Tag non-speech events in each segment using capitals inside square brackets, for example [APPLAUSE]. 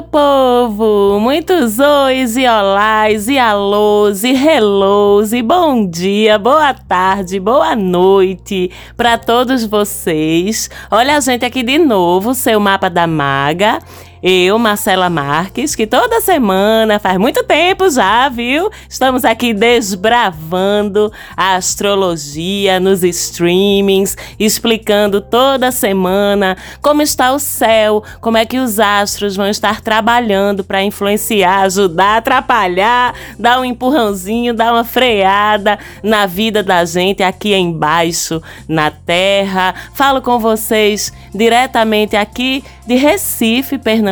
Meu povo! Muitos ois e olás e alôs e hellos e bom dia, boa tarde, boa noite para todos vocês. Olha a gente aqui de novo, seu mapa da maga. Eu, Marcela Marques, que toda semana, faz muito tempo já, viu? Estamos aqui desbravando a astrologia nos streamings, explicando toda semana como está o céu, como é que os astros vão estar trabalhando para influenciar, ajudar, atrapalhar, dar um empurrãozinho, dar uma freada na vida da gente aqui embaixo, na Terra. Falo com vocês diretamente aqui de Recife, Pernambuco,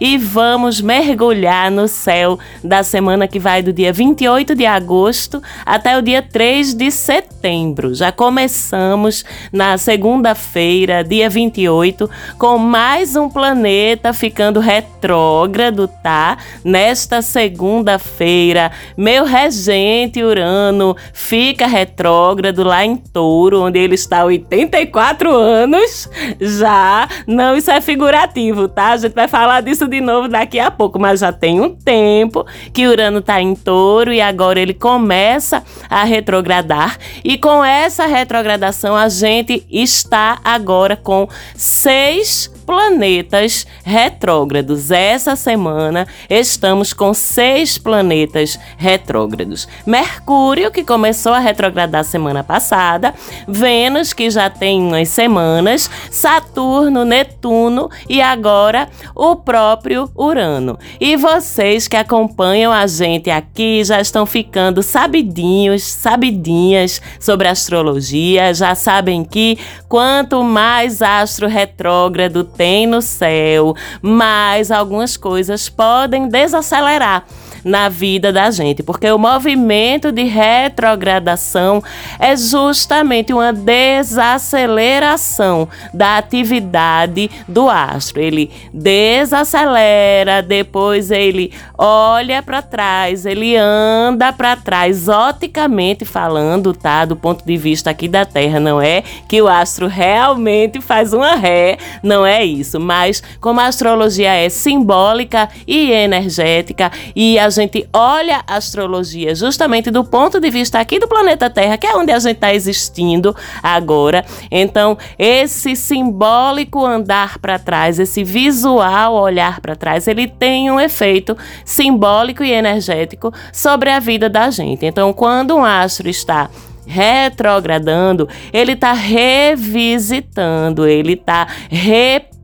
e vamos mergulhar no céu da semana que vai do dia 28 de agosto até o dia 3 de setembro. Já começamos na segunda-feira, dia 28, com mais um planeta ficando retrógrado, tá? Nesta segunda-feira, meu regente Urano fica retrógrado lá em Touro, onde ele está há 84 anos já. Não, isso é figurativo, tá? Gente vai falar disso de novo daqui a pouco, mas já tem um tempo que Urano tá em touro e agora ele começa a retrogradar. E com essa retrogradação, a gente está agora com seis planetas retrógrados. Essa semana estamos com seis planetas retrógrados: Mercúrio, que começou a retrogradar semana passada, Vênus, que já tem umas semanas, Saturno, Netuno e agora o próprio Urano. E vocês que acompanham a gente aqui já estão ficando sabidinhos, sabidinhas sobre astrologia, já sabem que quanto mais astro retrógrado tem no céu, mas algumas coisas podem desacelerar na vida da gente, porque o movimento de retrogradação é justamente uma desaceleração da atividade do astro. Ele desacelera, depois ele olha para trás, ele anda para trás, oticamente falando, tá? Do ponto de vista aqui da Terra, não é que o astro realmente faz uma ré, não é isso, mas como a astrologia é simbólica e energética e a gente olha a astrologia justamente do ponto de vista aqui do planeta Terra, que é onde a gente está existindo agora. Então, esse simbólico andar para trás, esse visual olhar para trás, ele tem um efeito simbólico e energético sobre a vida da gente. Então, quando um astro está retrogradando, ele está revisitando, ele está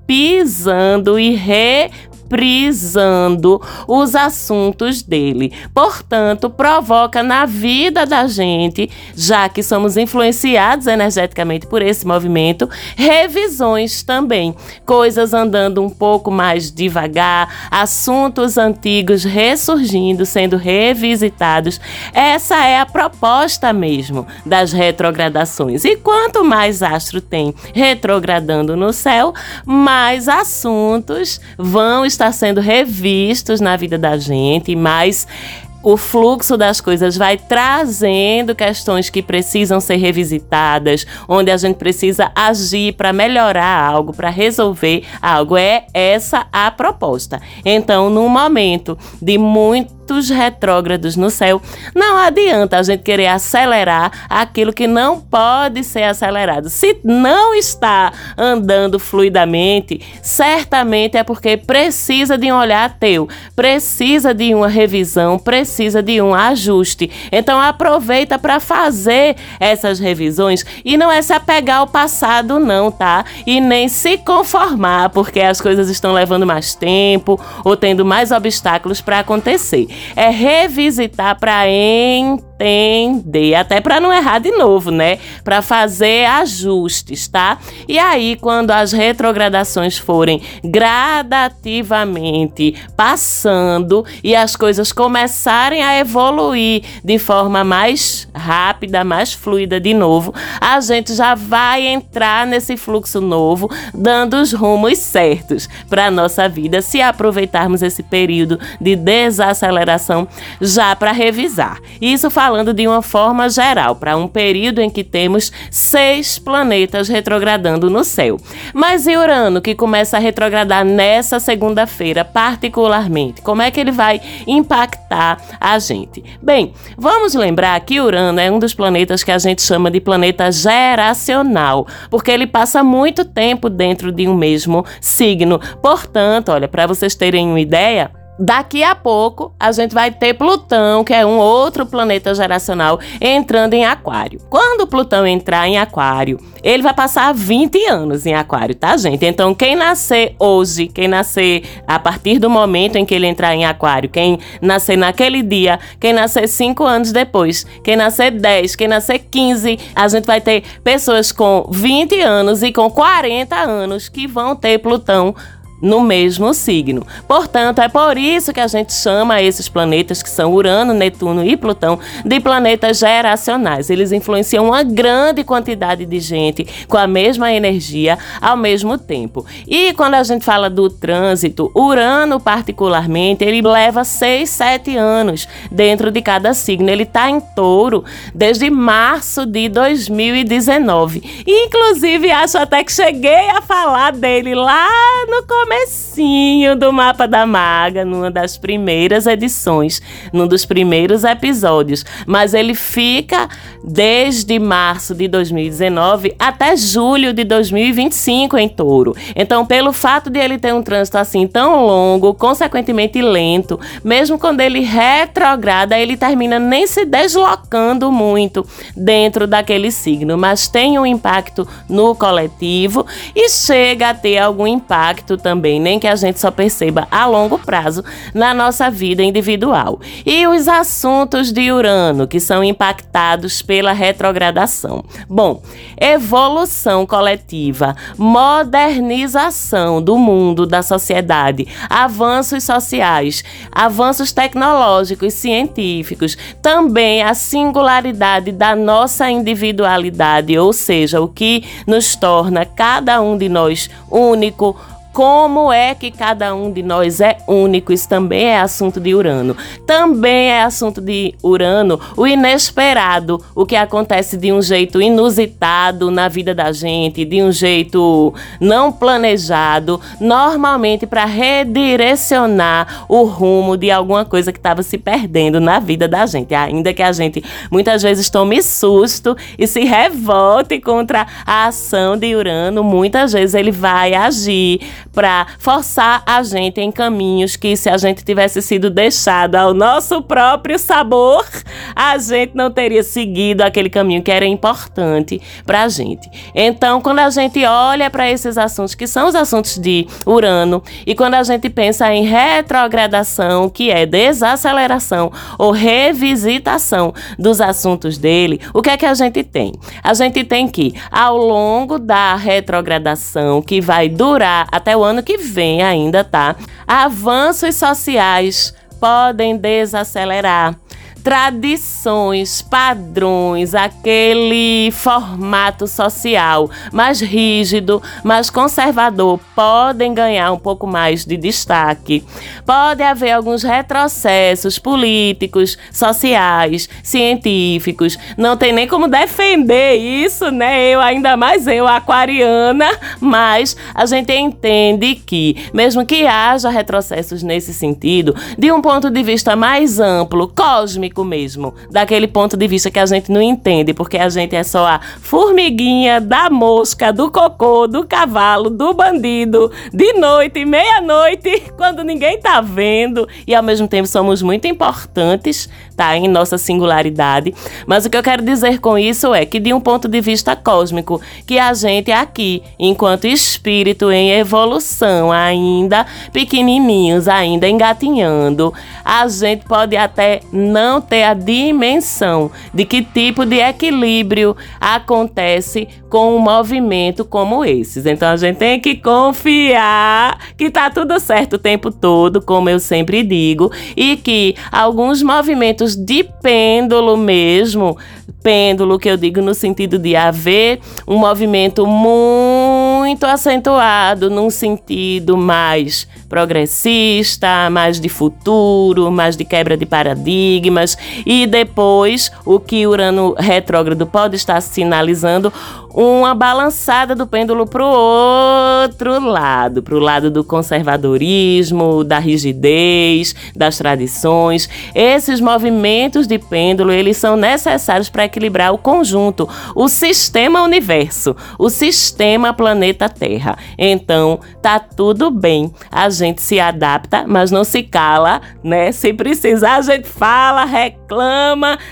repisando e re prisando os assuntos dele. Portanto, provoca na vida da gente, já que somos influenciados energeticamente por esse movimento, revisões também. Coisas andando um pouco mais devagar, assuntos antigos ressurgindo, sendo revisitados. Essa é a proposta mesmo das retrogradações. E quanto mais astro tem retrogradando no céu, mais assuntos vão está sendo revistos na vida da gente, mas o fluxo das coisas vai trazendo questões que precisam ser revisitadas, onde a gente precisa agir para melhorar algo, para resolver algo. É essa a proposta. Então, num momento de muito muitos retrógrados no céu, não adianta a gente querer acelerar aquilo que não pode ser acelerado. Se não está andando fluidamente, certamente é porque precisa de um olhar teu, precisa de uma revisão, precisa de um ajuste. Então aproveita para fazer essas revisões e não é se apegar ao passado não, tá? E nem se conformar porque as coisas estão levando mais tempo ou tendo mais obstáculos para acontecer é revisitar para entender, até para não errar de novo, né? Para fazer ajustes, tá? E aí, quando as retrogradações forem gradativamente passando e as coisas começarem a evoluir de forma mais rápida, mais fluida de novo, a gente já vai entrar nesse fluxo novo, dando os rumos certos para nossa vida, se aproveitarmos esse período de desaceleração já para revisar. Isso falando falando de uma forma geral, para um período em que temos seis planetas retrogradando no céu. Mas e Urano, que começa a retrogradar nessa segunda-feira, particularmente? Como é que ele vai impactar a gente? Bem, vamos lembrar que Urano é um dos planetas que a gente chama de planeta geracional, porque ele passa muito tempo dentro de um mesmo signo. Portanto, olha, para vocês terem uma ideia, Daqui a pouco a gente vai ter Plutão, que é um outro planeta geracional, entrando em Aquário. Quando Plutão entrar em Aquário, ele vai passar 20 anos em Aquário, tá, gente? Então, quem nascer hoje, quem nascer a partir do momento em que ele entrar em Aquário, quem nascer naquele dia, quem nascer 5 anos depois, quem nascer 10, quem nascer 15, a gente vai ter pessoas com 20 anos e com 40 anos que vão ter Plutão no mesmo signo. Portanto, é por isso que a gente chama esses planetas, que são Urano, Netuno e Plutão, de planetas geracionais. Eles influenciam uma grande quantidade de gente com a mesma energia ao mesmo tempo. E quando a gente fala do trânsito, Urano, particularmente, ele leva 6, 7 anos dentro de cada signo. Ele está em touro desde março de 2019. Inclusive, acho até que cheguei a falar dele lá no começo comecinho do Mapa da Maga, numa das primeiras edições, num dos primeiros episódios. Mas ele fica desde março de 2019 até julho de 2025 em touro. Então, pelo fato de ele ter um trânsito assim tão longo, consequentemente lento, mesmo quando ele retrograda, ele termina nem se deslocando muito dentro daquele signo, mas tem um impacto no coletivo e chega a ter algum impacto também também, nem que a gente só perceba a longo prazo na nossa vida individual. E os assuntos de Urano que são impactados pela retrogradação. Bom, evolução coletiva, modernização do mundo, da sociedade, avanços sociais, avanços tecnológicos, científicos, também a singularidade da nossa individualidade, ou seja, o que nos torna cada um de nós único, como é que cada um de nós é único? Isso também é assunto de Urano. Também é assunto de Urano o inesperado, o que acontece de um jeito inusitado na vida da gente, de um jeito não planejado, normalmente para redirecionar o rumo de alguma coisa que estava se perdendo na vida da gente. Ainda que a gente muitas vezes tome susto e se revolte contra a ação de Urano, muitas vezes ele vai agir para forçar a gente em caminhos que, se a gente tivesse sido deixado ao nosso próprio sabor, a gente não teria seguido aquele caminho que era importante para a gente. Então, quando a gente olha para esses assuntos, que são os assuntos de Urano, e quando a gente pensa em retrogradação, que é desaceleração ou revisitação dos assuntos dele, o que é que a gente tem? A gente tem que, ao longo da retrogradação, que vai durar até o ano que vem ainda, tá? Avanços sociais podem desacelerar tradições, padrões, aquele formato social mais rígido, mais conservador, podem ganhar um pouco mais de destaque. Pode haver alguns retrocessos políticos, sociais, científicos. Não tem nem como defender isso, né? Eu, ainda mais eu, aquariana, mas a gente entende que, mesmo que haja retrocessos nesse sentido, de um ponto de vista mais amplo, cósmico, mesmo, daquele ponto de vista que a gente não entende, porque a gente é só a formiguinha da mosca, do cocô, do cavalo, do bandido, de noite, meia-noite, [LAUGHS] quando ninguém tá vendo, e ao mesmo tempo somos muito importantes, tá? Em nossa singularidade. Mas o que eu quero dizer com isso é que, de um ponto de vista cósmico, que a gente aqui, enquanto espírito em evolução, ainda pequenininhos, ainda engatinhando, a gente pode até não ter a dimensão de que tipo de equilíbrio acontece com um movimento como esses. Então a gente tem que confiar que tá tudo certo o tempo todo, como eu sempre digo, e que alguns movimentos de pêndulo mesmo, pêndulo que eu digo no sentido de haver um movimento muito muito acentuado num sentido mais progressista, mais de futuro, mais de quebra de paradigmas, e depois o que Urano retrógrado pode estar sinalizando uma balançada do pêndulo para o outro lado, para o lado do conservadorismo, da rigidez, das tradições. Esses movimentos de pêndulo, eles são necessários para equilibrar o conjunto, o sistema universo, o sistema planeta Terra. Então, tá tudo bem. A gente se adapta, mas não se cala, né? Se precisar, a gente fala, reclama.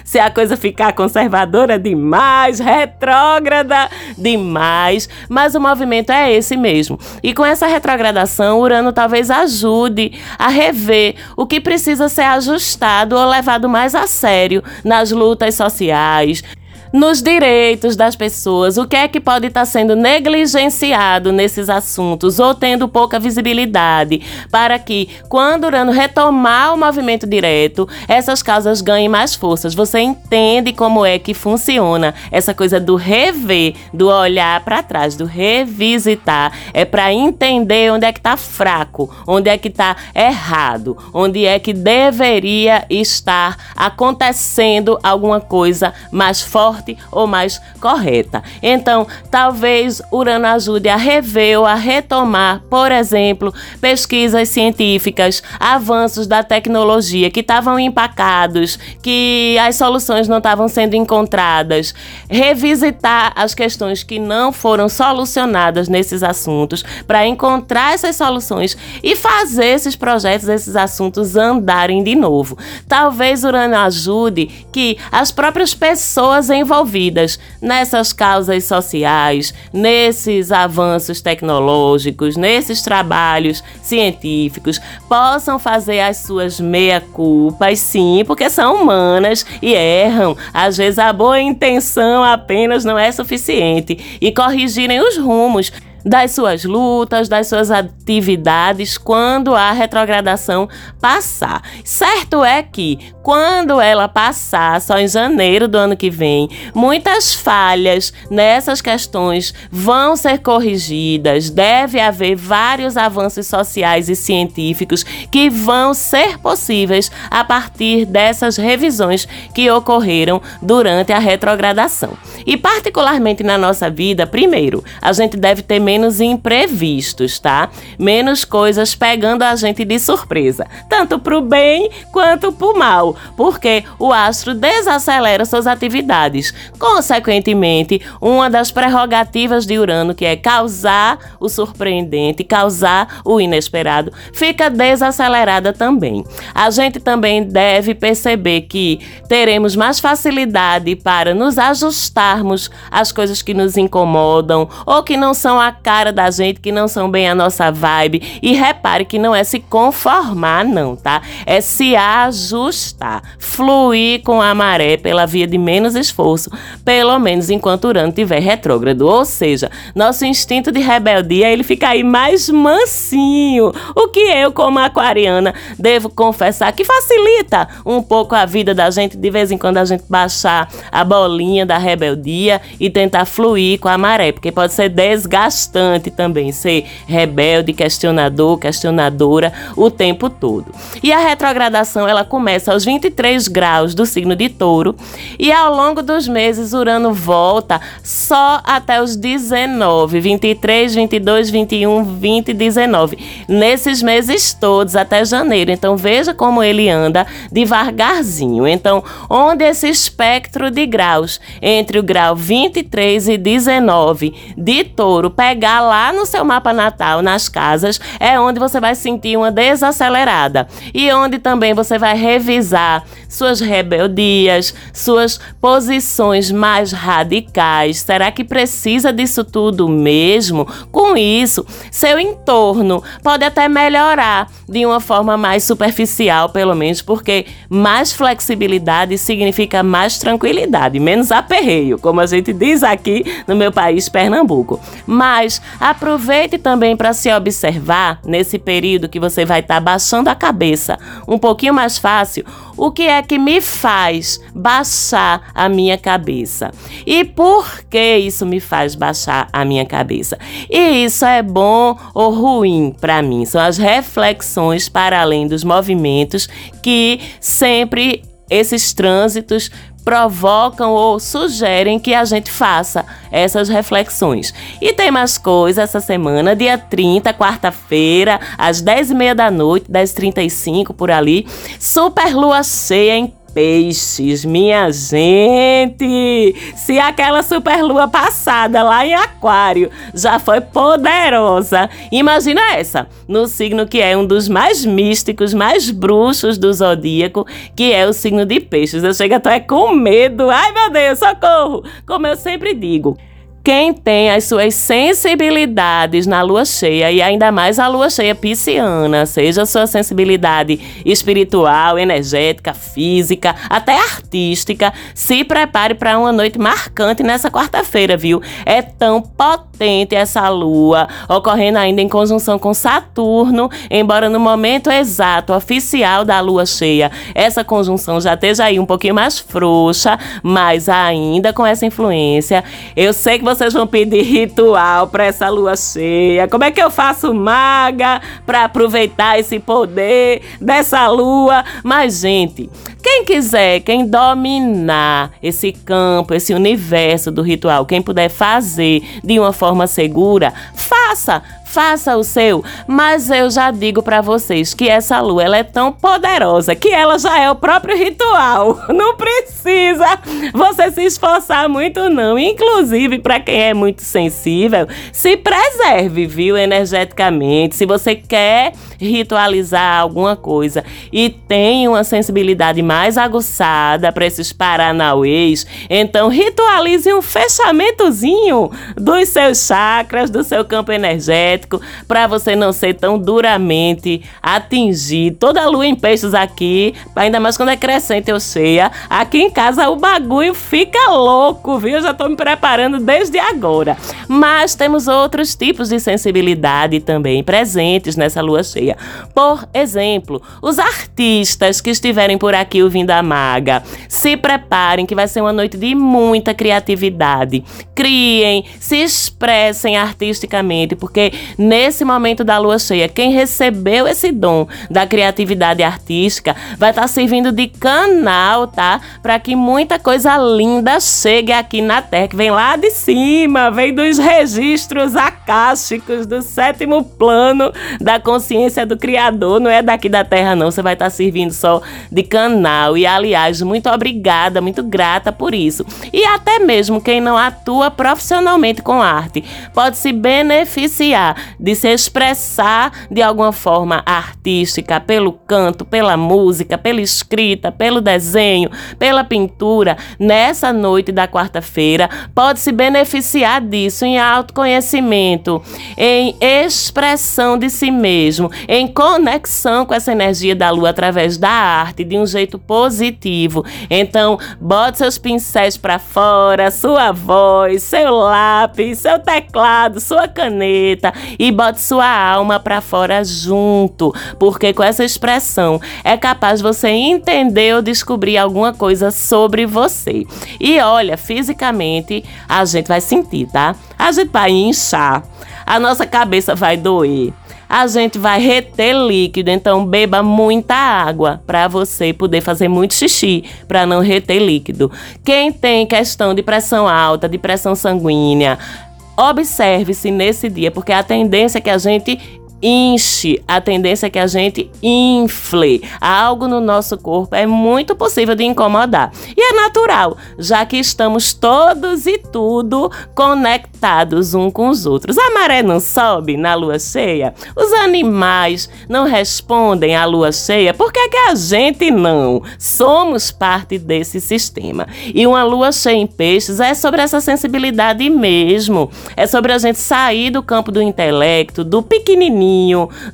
Se a coisa ficar conservadora demais, retrógrada, demais, mas o movimento é esse mesmo. E com essa retrogradação, Urano talvez ajude a rever o que precisa ser ajustado ou levado mais a sério nas lutas sociais, nos direitos das pessoas, o que é que pode estar sendo negligenciado nesses assuntos ou tendo pouca visibilidade, para que, quando Urano retomar o movimento direto, essas causas ganhem mais forças. Você entende como é que funciona essa coisa do rever, do olhar para trás, do revisitar. É para entender onde é que está fraco, onde é que está errado, onde é que deveria estar acontecendo alguma coisa mais forte forte ou mais correta. Então, talvez Urano ajude a rever ou a retomar, por exemplo, pesquisas científicas, avanços da tecnologia que estavam empacados, que as soluções não estavam sendo encontradas, revisitar as questões que não foram solucionadas nesses assuntos para encontrar essas soluções e fazer esses projetos, esses assuntos andarem de novo. Talvez Urano ajude que as próprias pessoas envolvidas envolvidas nessas causas sociais, nesses avanços tecnológicos, nesses trabalhos científicos, possam fazer as suas meia-culpas, sim, porque são humanas e erram. Às vezes a boa intenção apenas não é suficiente e corrigirem os rumos das suas lutas, das suas atividades quando a retrogradação passar. Certo é que quando ela passar, só em janeiro do ano que vem, muitas falhas nessas questões vão ser corrigidas. Deve haver vários avanços sociais e científicos que vão ser possíveis a partir dessas revisões que ocorreram durante a retrogradação. E particularmente na nossa vida, primeiro, a gente deve ter menos imprevistos, tá? Menos coisas pegando a gente de surpresa, tanto pro bem quanto pro mal porque o astro desacelera suas atividades. Consequentemente, uma das prerrogativas de Urano, que é causar o surpreendente, causar o inesperado, fica desacelerada também. A gente também deve perceber que teremos mais facilidade para nos ajustarmos às coisas que nos incomodam ou que não são a cara da gente, que não são bem a nossa vibe. E repare que não é se conformar, não, tá? É se ajustar fluir com a maré pela via de menos esforço, pelo menos enquanto Urano estiver retrógrado. Ou seja, nosso instinto de rebeldia ele fica aí mais mansinho. O que eu, como aquariana, devo confessar que facilita um pouco a vida da gente de vez em quando a gente baixar a bolinha da rebeldia e tentar fluir com a maré, porque pode ser desgastante também ser rebelde, questionador, questionadora o tempo todo. E a retrogradação ela começa aos 23 graus do signo de Touro e ao longo dos meses Urano volta só até os 19, 23, 22, 21, 20 e 19. Nesses meses todos até janeiro. Então veja como ele anda devagarzinho. Então, onde esse espectro de graus entre o grau 23 e 19 de Touro pegar lá no seu mapa natal, nas casas, é onde você vai sentir uma desacelerada e onde também você vai revisar suas rebeldias, suas posições mais radicais. Será que precisa disso tudo mesmo? Com isso, seu entorno pode até melhorar de uma forma mais superficial, pelo menos, porque mais flexibilidade significa mais tranquilidade, menos aperreio, como a gente diz aqui no meu país, Pernambuco. Mas Mas aproveite também para se observar nesse período que você vai estar tá baixando a cabeça um pouquinho mais fácil. O que é que me faz baixar a minha cabeça? E por que isso me faz baixar a minha cabeça? E isso é bom ou ruim para mim? São as reflexões para além dos movimentos que sempre esses trânsitos provocam ou sugerem que a gente faça essas reflexões. E tem mais coisa essa semana, dia 30, quarta-feira, às 10h30 da noite, 10h35 por ali, super lua cheia em peixes, minha gente! Se aquela superlua passada lá em Aquário já foi poderosa, imagina essa, no signo que é um dos mais místicos, mais bruxos do zodíaco, que é o signo de peixes. Eu chego até com medo. Ai, meu Deus, socorro! Como eu sempre digo, quem tem as suas sensibilidades na lua cheia e ainda mais a lua cheia pisciana, seja a sua sensibilidade espiritual, energética, física, até artística, se prepare para uma noite marcante nessa quarta-feira, viu? É tão potente essa lua, ocorrendo ainda em conjunção com Saturno, embora no momento exato oficial da lua cheia, essa conjunção já esteja aí um pouquinho mais frouxa, mas ainda com essa influência. Eu sei que vocês vão pedir ritual para essa lua cheia? Como é que eu faço maga para aproveitar esse poder dessa lua? Mas, gente, quem quiser, quem dominar esse campo, esse universo do ritual, quem puder fazer de uma forma segura, faça faça o seu. Mas eu já digo para vocês que essa lua ela é tão poderosa que ela já é o próprio ritual. [LAUGHS] Não precisa você se esforçar muito não. Inclusive para quem é muito sensível, se preserve, viu, energeticamente. Se você quer ritualizar alguma coisa e tem uma sensibilidade mais aguçada para esses paranauês, então ritualize um fechamentozinho dos seus chakras, do seu campo energético para você não ser tão duramente atingido. Toda a lua em peixes aqui, ainda mais quando é crescente ou cheia, aqui em casa o bagulho fica louco, viu? Eu já tô me preparando desde agora. Mas temos outros tipos de sensibilidade também presentes nessa lua cheia. Por exemplo, os artistas que estiverem por aqui ouvindo a maga, se preparem que vai ser uma noite de muita criatividade. Criem, se expressem artisticamente, porque nesse momento da lua cheia, quem recebeu esse dom da criatividade artística vai estar tá servindo de canal, tá? Para que muita coisa linda chegue aqui na Terra, que vem lá de cima, vem dos registros acásticos do sétimo plano da consciência do Criador, não é daqui da Terra, não. Você vai estar tá servindo só de canal. E, aliás, muito obrigada, muito grata por isso. E até mesmo quem não atua profissionalmente com arte pode se beneficiar de se expressar de alguma forma artística, pelo canto, pela música, pela escrita, pelo desenho, pela pintura, nessa noite da quarta-feira, pode se beneficiar disso em autoconhecimento, em expressão de si mesmo, em conexão com essa energia da lua através da arte de um jeito positivo. Então, bote seus pincéis para fora, sua voz, seu lápis, seu teclado, sua caneta e bote sua alma para fora junto, porque com essa expressão é capaz você entender ou descobrir alguma coisa sobre você. E olha, fisicamente a gente vai sentir, tá? A gente vai inchar, a nossa cabeça vai doer a gente vai reter líquido, então beba muita água para você poder fazer muito xixi, para não reter líquido. Quem tem questão de pressão alta, de pressão sanguínea, Observe-se nesse dia, porque a tendência é que a gente enche, a tendência é que a gente infle. Algo no nosso corpo é muito possível de incomodar. E é natural, já que estamos todos e tudo conectados um com os outros. A maré não sobe na lua cheia? Os animais não respondem à lua cheia? Por que, é que a gente não? Somos parte desse sistema. E uma lua cheia em peixes é sobre essa sensibilidade mesmo. É sobre a gente sair do campo do intelecto, do pequenininho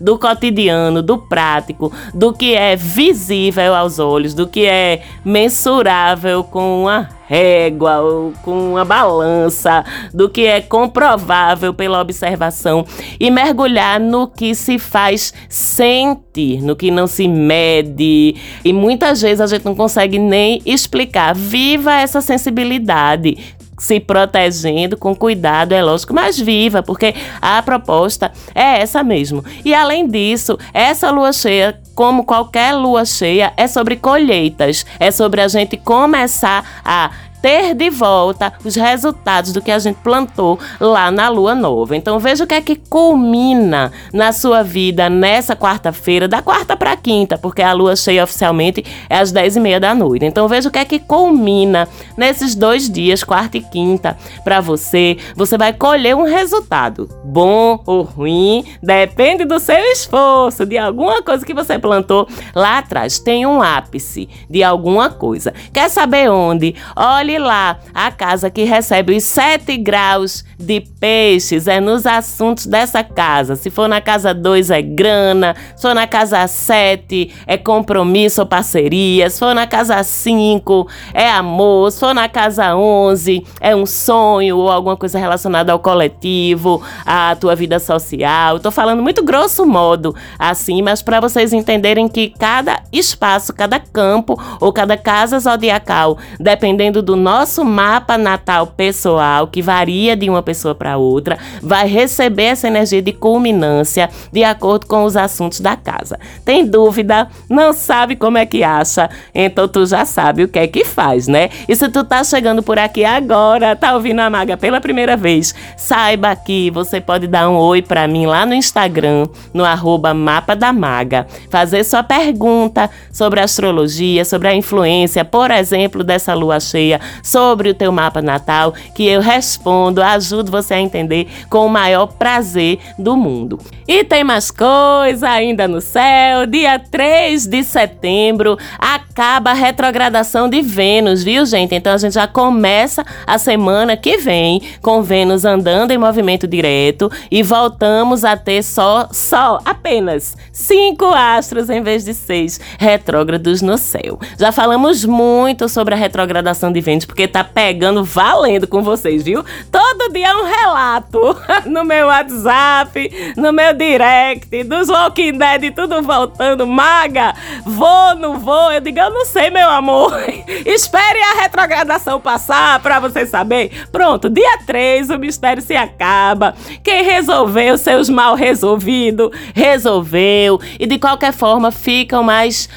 do cotidiano, do prático, do que é visível aos olhos, do que é mensurável com uma régua ou com uma balança do que é comprovável pela observação e mergulhar no que se faz sentir, no que não se mede. E muitas vezes a gente não consegue nem explicar. Viva essa sensibilidade se protegendo com cuidado, é lógico, mas viva, porque a proposta é essa mesmo. E além disso, essa lua cheia, como qualquer lua cheia, é sobre colheitas, é sobre a gente começar a ter de volta os resultados do que a gente plantou lá na lua nova. Então veja o que é que culmina na sua vida nessa quarta-feira, da quarta para quinta, porque a lua cheia oficialmente é às 10 e meia da noite. Então veja o que é que culmina nesses dois dias, quarta e quinta, para você. Você vai colher um resultado, bom ou ruim, depende do seu esforço, de alguma coisa que você plantou lá atrás. Tem um ápice de alguma coisa. Quer saber onde? Olha Olhe lá, a casa que recebe os 7 graus de peixes é nos assuntos dessa casa. Se for na casa 2 é grana, se for na casa 7 é compromisso ou parceria, se for na casa 5 é amor, se for na casa 11 é um sonho ou alguma coisa relacionada ao coletivo, à tua vida social. Tô falando muito grosso modo assim, mas para vocês entenderem que cada espaço, cada campo ou cada casa zodiacal, dependendo do nosso mapa natal pessoal, que varia de uma pessoa para outra, vai receber essa energia de culminância de acordo com os assuntos da casa. Tem dúvida? Não sabe como é que acha? Então tu já sabe o que é que faz, né? E se tu tá chegando por aqui agora, tá ouvindo a Maga pela primeira vez, saiba que você pode dar um oi para mim lá no Instagram, no arroba Mapa da Maga, fazer sua pergunta sobre astrologia, sobre a influência, por exemplo, dessa lua cheia sobre o teu mapa natal, que eu respondo, ajudo você a entender com o maior prazer do mundo. E tem mais coisa ainda no céu. Dia 3 de setembro acaba a retrogradação de Vênus, viu, gente? Então a gente já começa a semana que vem com Vênus andando em movimento direto e voltamos a ter só, só apenas cinco astros em vez de seis retrógrados no céu. Já falamos muito sobre a retrogradação de Vênus porque tá pegando valendo com vocês, viu? Todo dia um relato [LAUGHS] no meu WhatsApp, no meu direct, dos Walking Dead, tudo voltando. Maga, vou, não vou? Eu digo, eu não sei, meu amor. [LAUGHS] Espere a retrogradação passar pra você saber. Pronto, dia 3 o mistério se acaba. Quem resolveu seus mal resolvidos, resolveu. E de qualquer forma ficam mais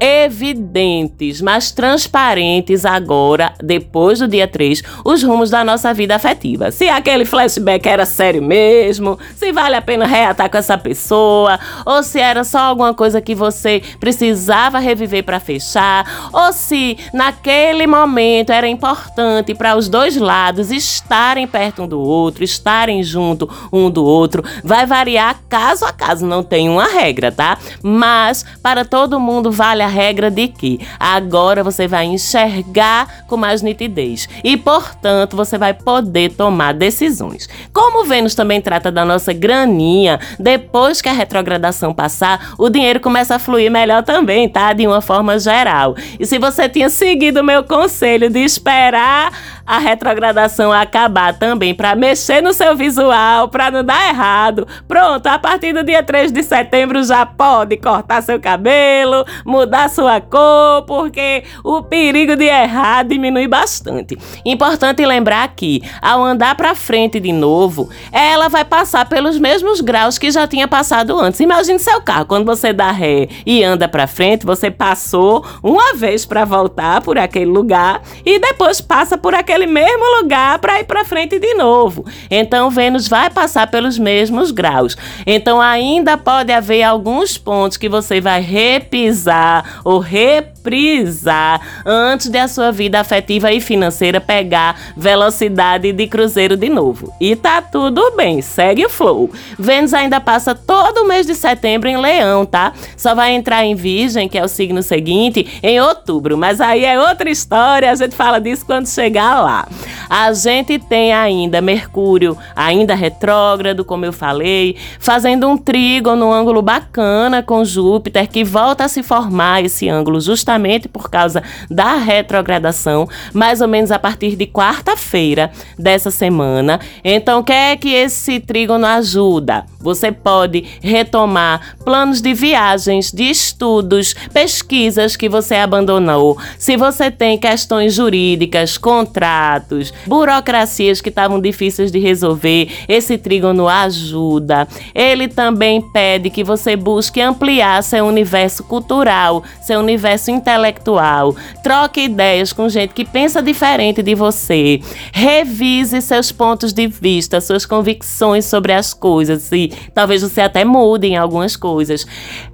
evidentes, mais transparentes agora, depois do dia 3, os rumos da nossa vida afetiva. Se aquele flashback era sério mesmo, se vale a pena reatar com essa pessoa, ou se era só alguma coisa que você precisava reviver para fechar, ou se naquele momento era importante para os dois lados estarem perto um do outro, estarem junto um do outro. Vai variar caso a caso, não tem uma regra, tá? Mas para todo mundo vale a regra de que agora você vai enxergar com mais nitidez e, portanto, você vai poder tomar decisões. Como Vênus também trata da nossa graninha, depois que a retrogradação passar, o dinheiro começa a fluir melhor também, tá? De uma forma geral. E se você tinha seguido o meu conselho de esperar a retrogradação acabar também para mexer no seu visual, para não dar errado. Pronto, a partir do dia 3 de setembro já pode cortar seu cabelo, mudar sua cor, porque o perigo de errar diminui bastante. Importante lembrar que ao andar para frente de novo, ela vai passar pelos mesmos graus que já tinha passado antes. Imagine seu carro, quando você dá ré e anda para frente, você passou uma vez para voltar por aquele lugar e depois passa por aquele naquele mesmo lugar para ir para frente de novo. Então Vênus vai passar pelos mesmos graus. Então ainda pode haver alguns pontos que você vai repisar ou reprisar antes de a sua vida afetiva e financeira pegar velocidade de cruzeiro de novo. E tá tudo bem, segue o flow. Vênus ainda passa todo o mês de setembro em Leão, tá? Só vai entrar em Virgem, que é o signo seguinte, em outubro, mas aí é outra história, a gente fala disso quando chegar lá lá. A gente tem ainda Mercúrio, ainda retrógrado, como eu falei, fazendo um trígono, um ângulo bacana com Júpiter, que volta a se formar esse ângulo justamente justamente por causa da retrogradação, mais ou menos a partir de quarta-feira dessa semana. Então, o que é que esse trígono ajuda? Você pode retomar planos de viagens, de estudos, pesquisas que você abandonou. Se você tem questões jurídicas, contratos, burocracias que estavam difíceis de resolver, esse trígono ajuda. Ele também pede que você busque ampliar seu universo cultural, seu universo intelectual. Troque ideias com gente que pensa diferente de você. Revise seus pontos de vista, suas convicções sobre as coisas e talvez você até mude em algumas coisas.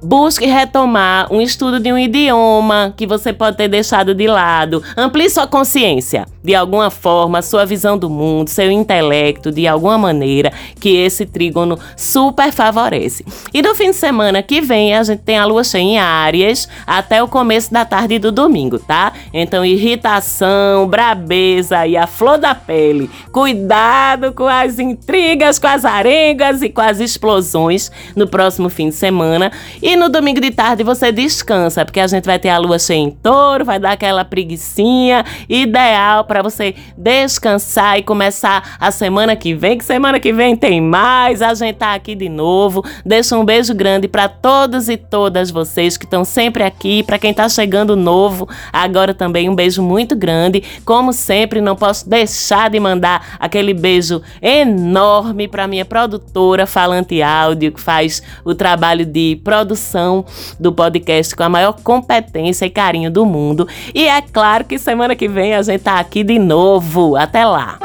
Busque retomar um estudo de um idioma que você pode ter deixado de lado. Amplie sua consciência, de alguma forma, sua visão do mundo, seu intelecto, de alguma maneira, que esse trígono super favorece. E no fim de semana que vem, a gente tem a lua cheia em Áries até o começo da tarde do domingo, tá? Então, irritação, brabeza e a flor da pele. Cuidado com as intrigas, com as arengas e com as explosões no próximo fim de semana. E no domingo de tarde você descansa, porque a gente vai ter a lua cheia em touro, vai dar aquela preguiçinha ideal para você descansar e começar a semana que vem, que semana que vem tem mais. A gente tá aqui de novo. Deixa um beijo grande para todos e todas vocês que estão sempre aqui, para quem tá chegando novo, agora também um beijo muito grande. Como sempre, não posso deixar de mandar aquele beijo enorme para minha produtora Falante Áudio, que faz o trabalho de produção do podcast com a maior competência e carinho do mundo. E é claro que semana que vem a gente tá aqui de novo. Até lá!